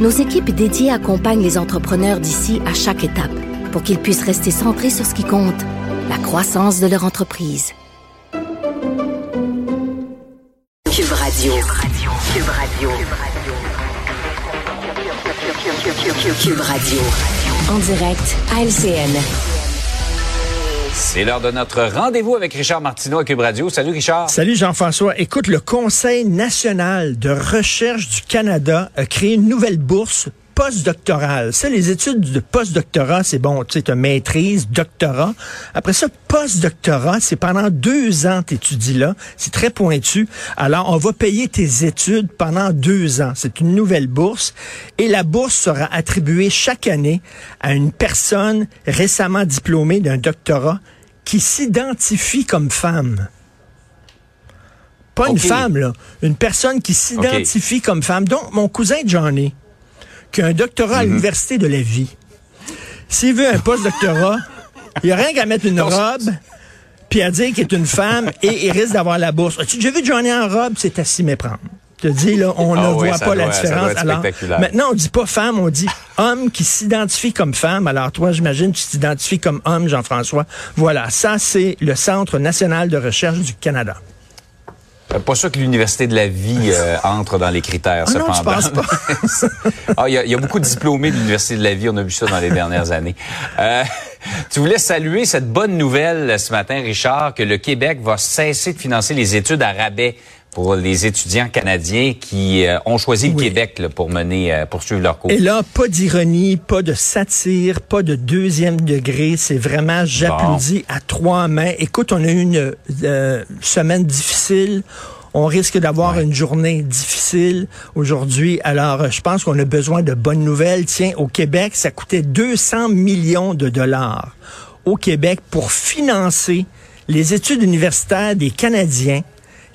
nos équipes dédiées accompagnent les entrepreneurs d'ici à chaque étape pour qu'ils puissent rester centrés sur ce qui compte, la croissance de leur entreprise. Cube Radio. Cube Radio. Cube Radio. En direct à LCN. C'est l'heure de notre rendez-vous avec Richard Martineau à Cube Radio. Salut Richard. Salut Jean-François. Écoute, le Conseil national de recherche du Canada a créé une nouvelle bourse postdoctorale. Ça, les études de postdoctorat, c'est bon, tu sais, maîtrise, doctorat. Après ça, postdoctorat, c'est pendant deux ans tu étudies là. C'est très pointu. Alors, on va payer tes études pendant deux ans. C'est une nouvelle bourse. Et la bourse sera attribuée chaque année à une personne récemment diplômée d'un doctorat qui s'identifie comme femme. Pas une femme, là. Une personne qui s'identifie comme femme. Donc, mon cousin Johnny, qui a un doctorat à l'Université de la vie, s'il veut un post-doctorat, il n'y a rien qu'à mettre une robe, puis à dire qu'il est une femme, et il risque d'avoir la bourse. As-tu déjà vu Johnny en robe? C'est à s'y méprendre. Je te dis, là, on Ah ne oui, voit pas la doit- différence. Alors, maintenant, on dit pas femme, on dit homme qui s'identifie comme femme. Alors, toi, j'imagine, tu t'identifies comme homme, Jean-François. Voilà, ça, c'est le Centre national de recherche du Canada. Euh, Pas sûr que l'Université de la vie euh, entre dans les critères, Ah non, cependant. penses pas? Ah, Il y, a- il y a beaucoup de diplômés de l'Université de la vie. On a vu ça dans les dernières années. Euh, tu voulais saluer cette bonne nouvelle ce matin, Richard, que le Québec va cesser de financer les études à rabais pour les étudiants canadiens qui euh, ont choisi le Oui. Québec là, pour mener, euh, poursuivre leur cours. Et là, pas d'ironie, pas de satire, pas de deuxième degré. C'est vraiment, j'applaudis à trois mains. Écoute, on a eu une euh, semaine difficile. On risque d'avoir une journée difficile aujourd'hui. Alors, euh, je pense qu'on a besoin de bonnes nouvelles. Tiens, au Québec, ça coûtait 200 millions de dollars au Québec pour financer les études universitaires des Canadiens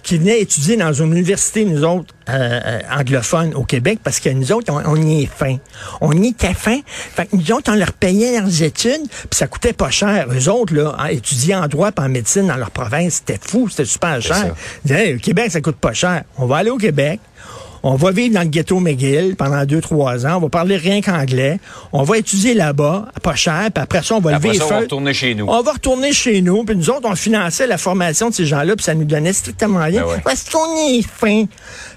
qui venaient étudier dans une université, nous autres, euh, euh, anglophones au Québec, parce que nous autres, on, on y est fin. On y était fin. Fait que nous autres, on leur payait leurs études, puis ça coûtait pas cher. Eux autres, là, étudier en droit et en médecine dans leur province, c'était fou, c'était super cher. Ils disaient, Hey, au Québec, ça coûte pas cher. On va aller au Québec. On va vivre dans le ghetto McGill pendant deux, trois ans. On va parler rien qu'anglais. On va étudier là-bas, pas cher, puis après ça, on va Après lever ça, les on va retourner chez nous. On va retourner chez nous, puis nous autres, on finançait la formation de ces gens-là, puis ça nous donnait strictement rien. Ben ouais. Parce qu'on est fin.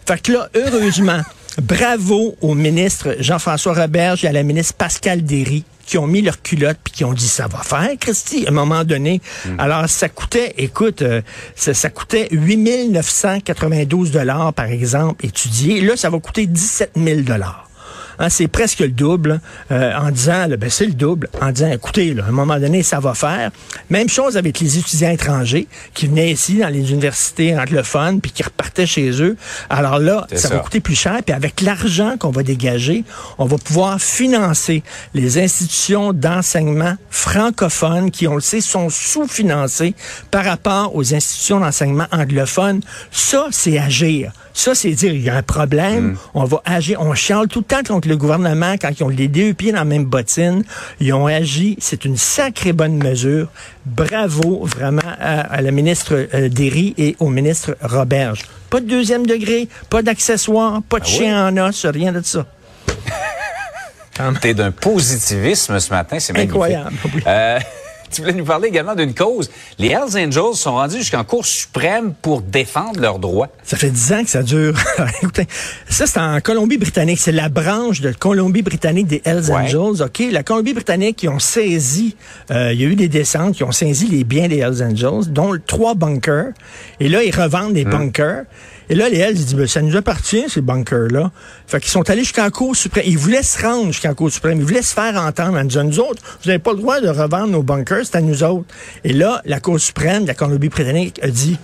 Fait que là, heureusement, bravo au ministre Jean-François Roberge et à la ministre Pascal Derry qui ont mis leur culotte puis qui ont dit ça va faire, Christy, à un moment donné. Hmm. Alors, ça coûtait, écoute, euh, ça, ça coûtait 8 992 dollars, par exemple, étudier. Là, ça va coûter 17 000 dollars. Hein, c'est presque le double euh, en disant, là, ben, c'est le double, en disant, écoutez, là, à un moment donné, ça va faire. Même chose avec les étudiants étrangers qui venaient ici dans les universités anglophones puis qui repartaient chez eux. Alors là, ça, ça. va coûter plus cher. Puis avec l'argent qu'on va dégager, on va pouvoir financer les institutions d'enseignement francophones qui, on le sait, sont sous-financées par rapport aux institutions d'enseignement anglophones. Ça, c'est agir. Ça, c'est dire, il y a un problème, on va agir. On chiale tout le temps contre le gouvernement quand ils ont les deux pieds dans la même bottine. Ils ont agi. C'est une sacrée bonne mesure. Bravo, vraiment, à, à la ministre euh, Derry et au ministre Roberge. Pas de deuxième degré, pas d'accessoires, pas de Ah chien en os, rien de ça. T'es d'un positivisme ce matin, c'est magnifique. Incroyable, oui. Euh, tu voulais nous parler également d'une cause. Les Hells Angels sont rendus jusqu'en Cour suprême pour défendre leurs droits. Ça fait dix ans que ça dure. Écoutez, ça, c'est en Colombie-Britannique. C'est la branche de Colombie-Britannique des Hells Ouais. Angels. OK? La Colombie-Britannique, qui ont saisi, euh, il y a eu des descentes qui ont saisi les biens des Hells Angels, dont trois bunkers. Et là, ils revendent des bunkers. Et là, les Hells, ils disent, Ben, ça nous appartient, ces bunkers-là. Fait qu'ils sont allés jusqu'en Cour suprême. Ils voulaient se rendre jusqu'en Cour suprême. Ils voulaient se faire entendre en disant, nous autres, vous n'avez pas le droit de revendre nos bunkers, c'est à nous autres. Et là, la Cour suprême de la Colombie-Britannique a dit,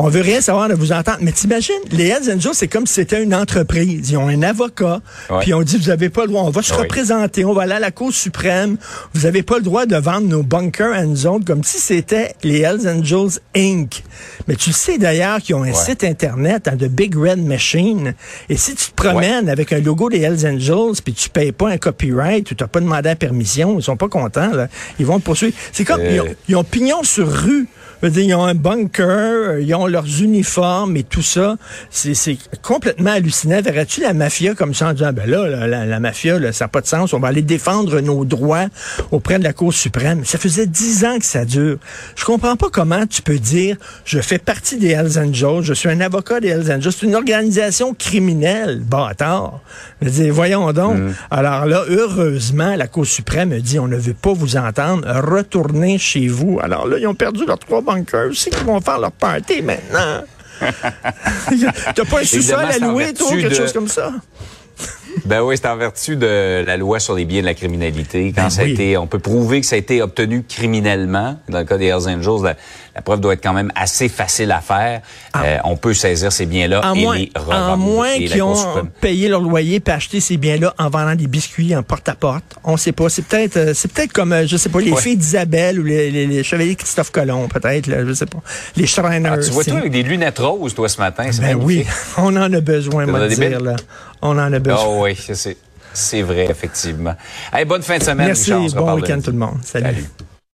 On veut rien savoir de vous entendre. Mais t'imagines, les Hells Angels, c'est comme si c'était une entreprise. Ils ont un avocat, puis on dit, vous avez pas le droit, on va se Oui. représenter, on va aller à la Cour suprême, vous avez pas le droit de vendre nos bunkers and zone comme si c'était les Hells Angels Inc. Mais tu sais d'ailleurs qu'ils ont un Ouais. site Internet, hein, de Big Red Machine, et si tu te promènes avec un logo des Hells Angels, puis tu payes pas un copyright, tu t'as pas demandé la permission, ils sont pas contents, là. Ils vont te poursuivre. C'est comme, Euh. ils, ont, ils ont pignon sur rue. Je veux dire, ils ont un bunker, euh, ils ont leurs uniformes et tout ça. C'est complètement hallucinant. Verrais-tu la mafia comme ça en disant, ben là, la, la- la mafia, là, ça n'a pas de sens. On va aller défendre nos droits auprès de la Cour suprême. Ça faisait dix ans que ça dure. Je comprends pas comment tu peux dire, je fais partie des Hells Angels, je suis un avocat des Hells Angels. C'est une organisation criminelle, bâtard. Je dire, voyons donc. Alors là, heureusement, la Cour suprême a dit, on ne veut pas vous entendre, retournez chez vous. Alors là, ils ont perdu leurs trois bunkers. C'est qu'ils vont faire leur party maintenant. T'as pas un sous-sol à louer, toi, quelque de- chose comme ça? Ben oui, c'est en vertu de la loi sur les biens de la criminalité. Quand Ben ça a oui. été, on peut prouver que ça a été obtenu criminellement. Dans le cas des Hells Angels, la, la preuve doit être quand même assez facile à faire. Euh, on peut saisir ces biens-là À et moins, les à revendre. moins Et la qu'ils ont suprême- payé leur loyer et acheté ces biens-là en vendant des biscuits en porte-à-porte. On sait pas. C'est peut-être euh, c'est peut-être comme, euh, je sais pas, les Ouais. filles d'Isabelle ou les, les, les chevaliers Christophe Colomb, peut-être, je sais pas. Les Shriners. Ah, tu vois toi avec des lunettes roses, toi, ce matin. Ben oui, magnifique. on en a besoin, moi, dire, là. On en a besoin. Oh oui, c'est- vrai, effectivement. Hey, bonne fin de semaine, Merci, Richard. Bon week-end tout le monde. Salut. Salut.